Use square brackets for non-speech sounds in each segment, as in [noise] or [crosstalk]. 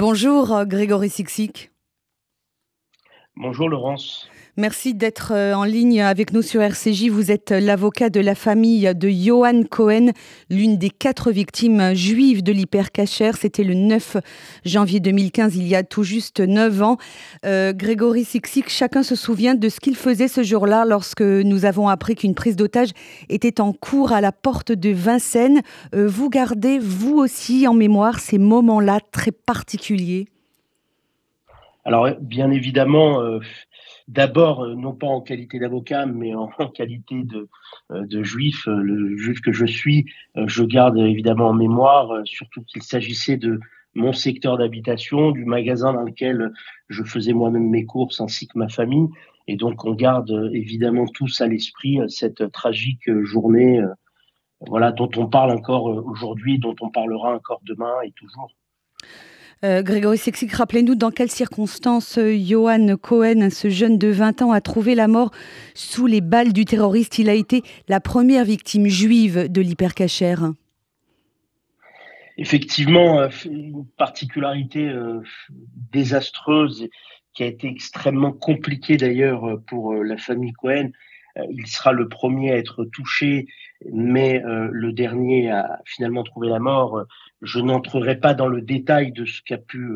Bonjour Grégory Sixic. Bonjour Laurence. Merci d'être euh, en ligne avec nous sur RCJ. Vous êtes l'avocat de la famille de Johan Cohen, l'une des quatre victimes juives de l'hypercacher. C'était le 9 janvier 2015, il y a tout juste 9 ans. Euh, Grégory Sixic, chacun se souvient de ce qu'il faisait ce jour-là lorsque nous avons appris qu'une prise d'otage était en cours à la porte de Vincennes. Euh, vous gardez, vous aussi, en mémoire ces moments-là très particuliers? Alors, bien évidemment, d'abord, euh, non pas en qualité d'avocat, mais [laughs] en, qualité de, euh, de juif, euh, le juif que je suis, je garde évidemment en mémoire, surtout qu'il s'agissait de mon secteur d'habitation, du magasin dans lequel je faisais moi-même mes courses ainsi que ma famille. Et donc, on garde évidemment tous à l'esprit cette tragique journée, voilà, dont on parle encore aujourd'hui, dont on parlera encore demain et toujours. Euh, Grégory Sexic, rappelez-nous dans quelles circonstances euh, Johan Cohen, ce jeune de 20 ans, a trouvé la mort sous les balles du terroriste. Il a été la première victime juive de l'hypercachère. Effectivement, euh, une particularité désastreuse qui a été extrêmement compliquée d'ailleurs pour la famille Cohen. Il sera le premier à être touché, mais le dernier à finalement trouver la mort je n'entrerai pas dans le détail de ce qu'a pu,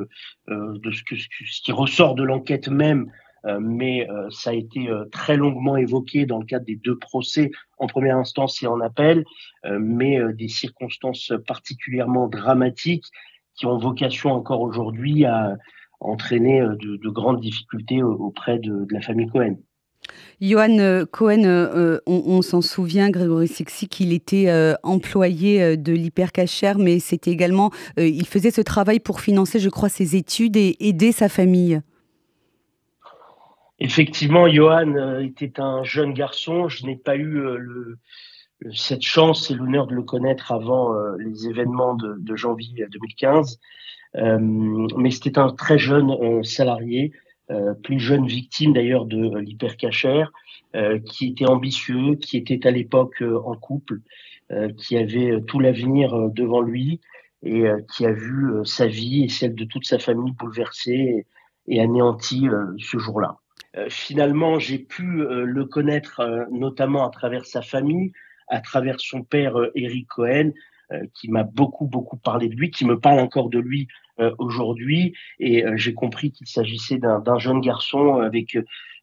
euh, de ce, que, ce qui ressort de l'enquête même, euh, mais euh, ça a été très longuement évoqué dans le cadre des deux procès en première instance et en appel, mais des circonstances particulièrement dramatiques qui ont vocation encore aujourd'hui à entraîner de, grandes difficultés auprès de la famille Cohen. Johan euh, Cohen, euh, on, s'en souvient, Grégory Sixi, qu'il était euh, employé de l'hypercachère, mais c'était également, il faisait ce travail pour financer, je crois, ses études et aider sa famille. Effectivement, Johan était un jeune garçon. Je n'ai pas eu cette chance et l'honneur de le connaître avant les événements de, janvier 2015. mais c'était un très jeune salarié euh, plus jeune victime d'ailleurs de euh, l'hypercachère, euh, qui était ambitieux, qui était à l'époque en couple, qui avait tout l'avenir devant lui et qui a vu sa vie et celle de toute sa famille bouleversée et, anéantie ce jour-là. finalement, j'ai pu le connaître notamment à travers sa famille, à travers son père Eric Cohen, qui m'a beaucoup beaucoup parlé de lui, qui me parle encore de lui euh, aujourd'hui. Et euh, j'ai compris qu'il s'agissait d'un jeune garçon avec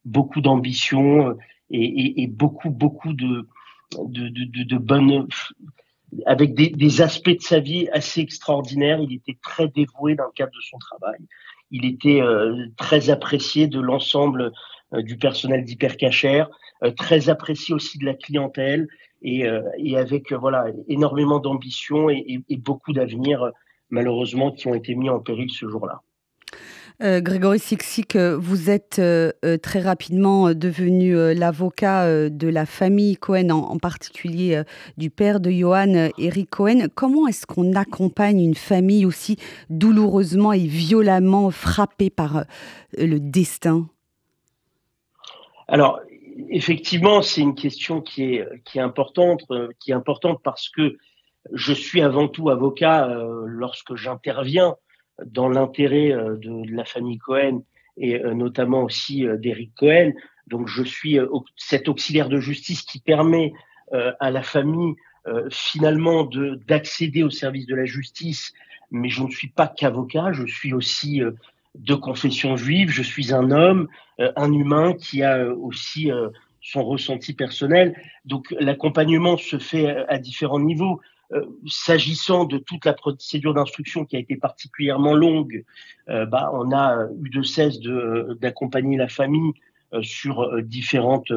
beaucoup d'ambition et, beaucoup, beaucoup de, de, de, bonnes avec des, aspects de sa vie assez extraordinaires. Il était très dévoué dans le cadre de son travail. Il était euh, très apprécié de l'ensemble du personnel d'hypercachère, très apprécié aussi de la clientèle et, et avec voilà énormément d'ambition et, beaucoup d'avenir malheureusement, qui ont été mis en péril ce jour-là. Euh, Grégory Sixic, vous êtes euh, euh, très rapidement devenu l'avocat de la famille Cohen, en, particulier du père de Johan, Eric Cohen. Comment est-ce qu'on accompagne une famille aussi douloureusement et violemment frappée par le destin? Alors, effectivement, c'est une question qui est, qui est importante, parce que je suis avant tout avocat euh, lorsque j'interviens dans l'intérêt euh, de, la famille Cohen et euh, notamment aussi d'Eric Cohen. Donc je suis cet auxiliaire de justice qui permet à la famille finalement de d'accéder au service de la justice. Mais je ne suis pas qu'avocat, je suis aussi de confession juive, je suis un homme, un humain qui a aussi son ressenti personnel. Donc l'accompagnement se fait à différents niveaux. Euh, s'agissant de toute la procédure d'instruction qui a été particulièrement longue, euh, bah, on a eu de cesse d'accompagner la famille euh, sur différentes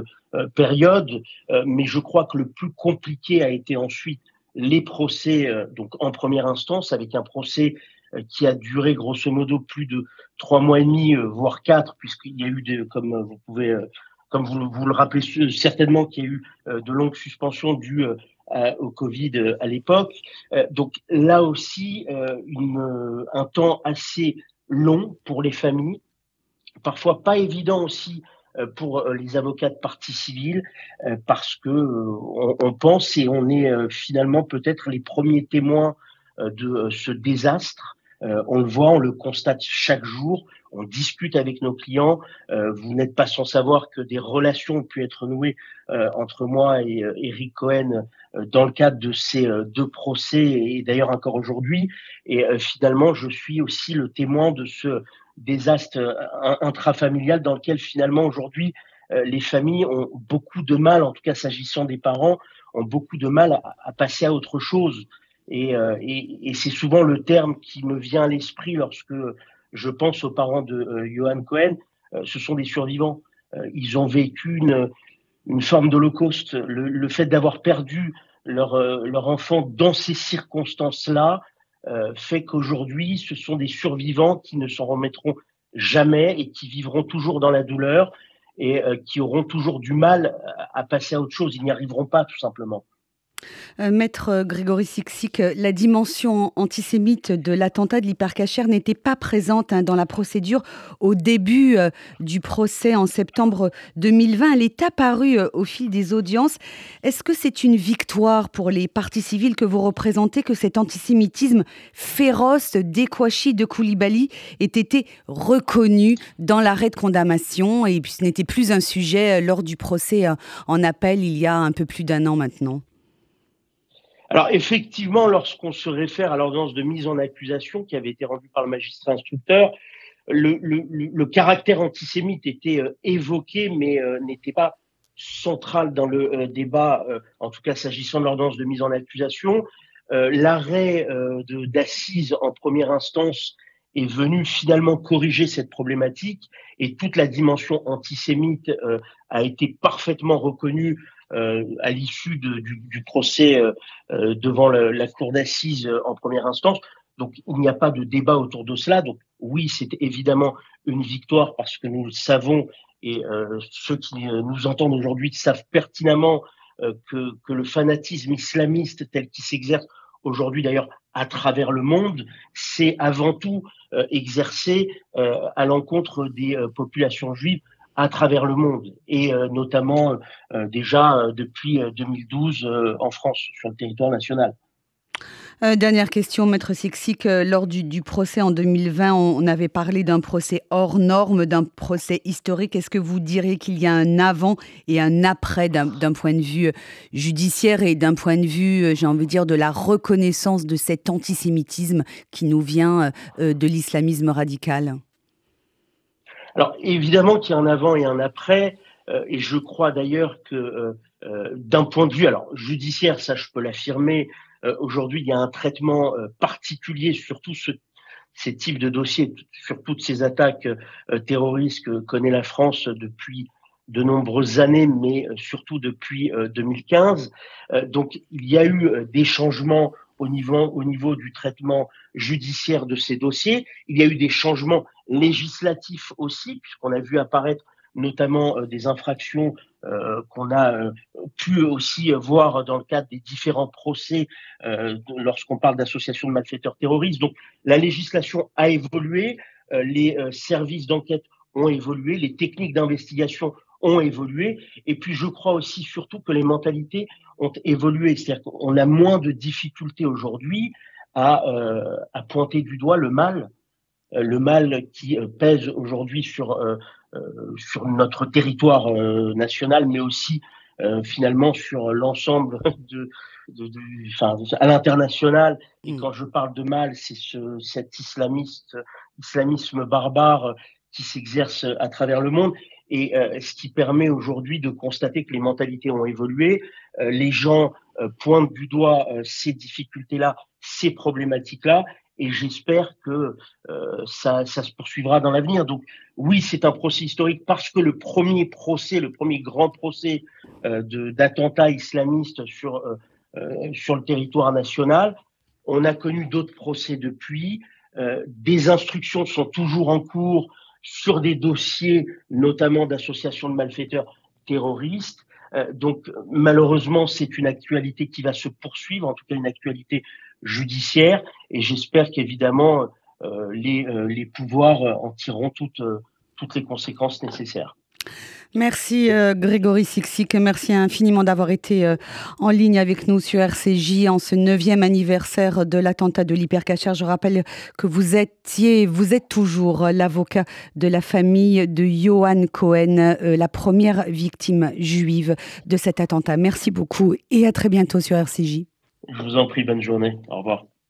périodes, mais je crois que le plus compliqué a été ensuite les procès, donc en première instance, avec un procès qui a duré grosso modo plus de trois mois et demi, voire quatre, puisqu'il y a eu, des, comme vous pouvez, comme vous, vous, le rappelez certainement, qu'il y a eu de longues suspensions dues euh, au Covid euh, à l'époque. Euh, donc là aussi, un temps assez long pour les familles, parfois pas évident aussi pour les avocats de partie civile parce que on, pense et on est finalement peut-être les premiers témoins de ce désastre on le voit, on le constate chaque jour, on discute avec nos clients. vous n'êtes pas sans savoir que des relations ont pu être nouées entre moi et Eric Cohen dans le cadre de ces deux procès et d'ailleurs encore aujourd'hui. Et finalement, je suis aussi le témoin de ce désastre intrafamilial dans lequel finalement aujourd'hui les familles ont beaucoup de mal, en tout cas s'agissant des parents, ont beaucoup de mal à, passer à autre chose. Euh, et, et, c'est souvent le terme qui me vient à l'esprit lorsque je pense aux parents de euh, Johan Cohen. Euh, ce sont des survivants. ils ont vécu une, une forme d'holocauste. Le, le, fait d'avoir perdu leur, leur enfant dans ces circonstances-là fait qu'aujourd'hui, ce sont des survivants qui ne s'en remettront jamais et qui vivront toujours dans la douleur et qui auront toujours du mal à passer à autre chose. Ils n'y arriveront pas, tout simplement. Euh, Maître euh, Grégory Sixic, euh, la dimension antisémite de l'attentat de l'hypercachère n'était pas présente hein, dans la procédure au début du procès en septembre 2020. Elle est apparue au fil des audiences. Est-ce que c'est une victoire pour les partis civils que vous représentez que cet antisémitisme féroce d'Ekwachi de Koulibaly ait été reconnu dans l'arrêt de condamnation? Et puis ce n'était plus un sujet lors du procès en appel il y a un peu plus d'un an maintenant alors effectivement, lorsqu'on se réfère à l'ordonnance de mise en accusation qui avait été rendue par le magistrat instructeur, le, caractère antisémite était euh, évoqué, mais euh, n'était pas central dans le euh, débat, en tout cas s'agissant de l'ordonnance de mise en accusation. L'arrêt d'assises en première instance est venu finalement corriger cette problématique et toute la dimension antisémite a été parfaitement reconnue euh, à l'issue du, procès euh, euh, devant la, cour d'assises en première instance. Donc il n'y a pas de débat autour de cela. Donc oui, c'est évidemment une victoire parce que nous le savons et ceux qui nous entendent aujourd'hui savent pertinemment que, le fanatisme islamiste tel qu'il s'exerce aujourd'hui d'ailleurs à travers le monde, c'est avant tout exercé à l'encontre des populations juives à travers le monde et euh, notamment euh, déjà euh, depuis 2012 en France sur le territoire national. dernière question, Maître Sixic. lors du, procès en 2020, on, avait parlé d'un procès hors norme, d'un procès historique. Est-ce que vous diriez qu'il y a un avant et un après d'un point de vue judiciaire et d'un point de vue, j'ai envie de dire, de la reconnaissance de cet antisémitisme qui nous vient de l'islamisme radical? Alors évidemment qu'il y a un avant et un après, euh, et je crois d'ailleurs que euh, euh, d'un point de vue alors judiciaire, ça je peux l'affirmer, aujourd'hui il y a un traitement particulier sur tout ce, ces types de dossiers, sur toutes ces attaques terroristes que connaît la France depuis de nombreuses années, mais surtout depuis 2015. donc il y a eu des changements au niveau du traitement judiciaire de ces dossiers. Il y a eu des changements législatifs aussi, puisqu'on a vu apparaître notamment euh, des infractions euh, qu'on a euh, pu aussi voir dans le cadre des différents procès lorsqu'on parle d'associations de malfaiteurs terroristes. Donc la législation a évolué, les services d'enquête ont évolué, les techniques d'investigation ont évolué, et puis je crois aussi surtout que les mentalités ont évolué, c'est-à-dire qu'on a moins de difficultés aujourd'hui à, pointer du doigt le mal le mal qui euh, pèse aujourd'hui sur, euh, sur notre territoire national, mais aussi finalement sur l'ensemble [laughs] de, de, enfin, à l'international. Et mm. quand je parle de mal, c'est ce, cet islamiste, islamisme barbare qui s'exerce à travers le monde. Et ce qui permet aujourd'hui de constater que les mentalités ont évolué. les gens pointent du doigt ces difficultés-là, ces problématiques-là, et j'espère que euh, ça, ça, se poursuivra dans l'avenir. Donc oui, c'est un procès historique parce que le premier procès, le premier grand procès euh, d'attentats islamistes sur, euh, euh, sur le territoire national, on a connu d'autres procès depuis. Euh, des instructions sont toujours en cours sur des dossiers, notamment d'associations de malfaiteurs terroristes. Donc malheureusement, c'est une actualité qui va se poursuivre, en tout cas une actualité judiciaire. Et j'espère qu'évidemment, euh, les, euh, les pouvoirs en tireront euh, toutes les conséquences nécessaires. Merci euh, Grégory Sixic, merci infiniment d'avoir été euh, en ligne avec nous sur RCJ en ce neuvième anniversaire de l'attentat de l'hypercachère. Je rappelle que vous étiez, vous êtes toujours l'avocat de la famille de Johan Cohen, euh, la première victime juive de cet attentat. Merci beaucoup et à très bientôt sur RCJ. Je vous en prie, bonne journée. Au revoir.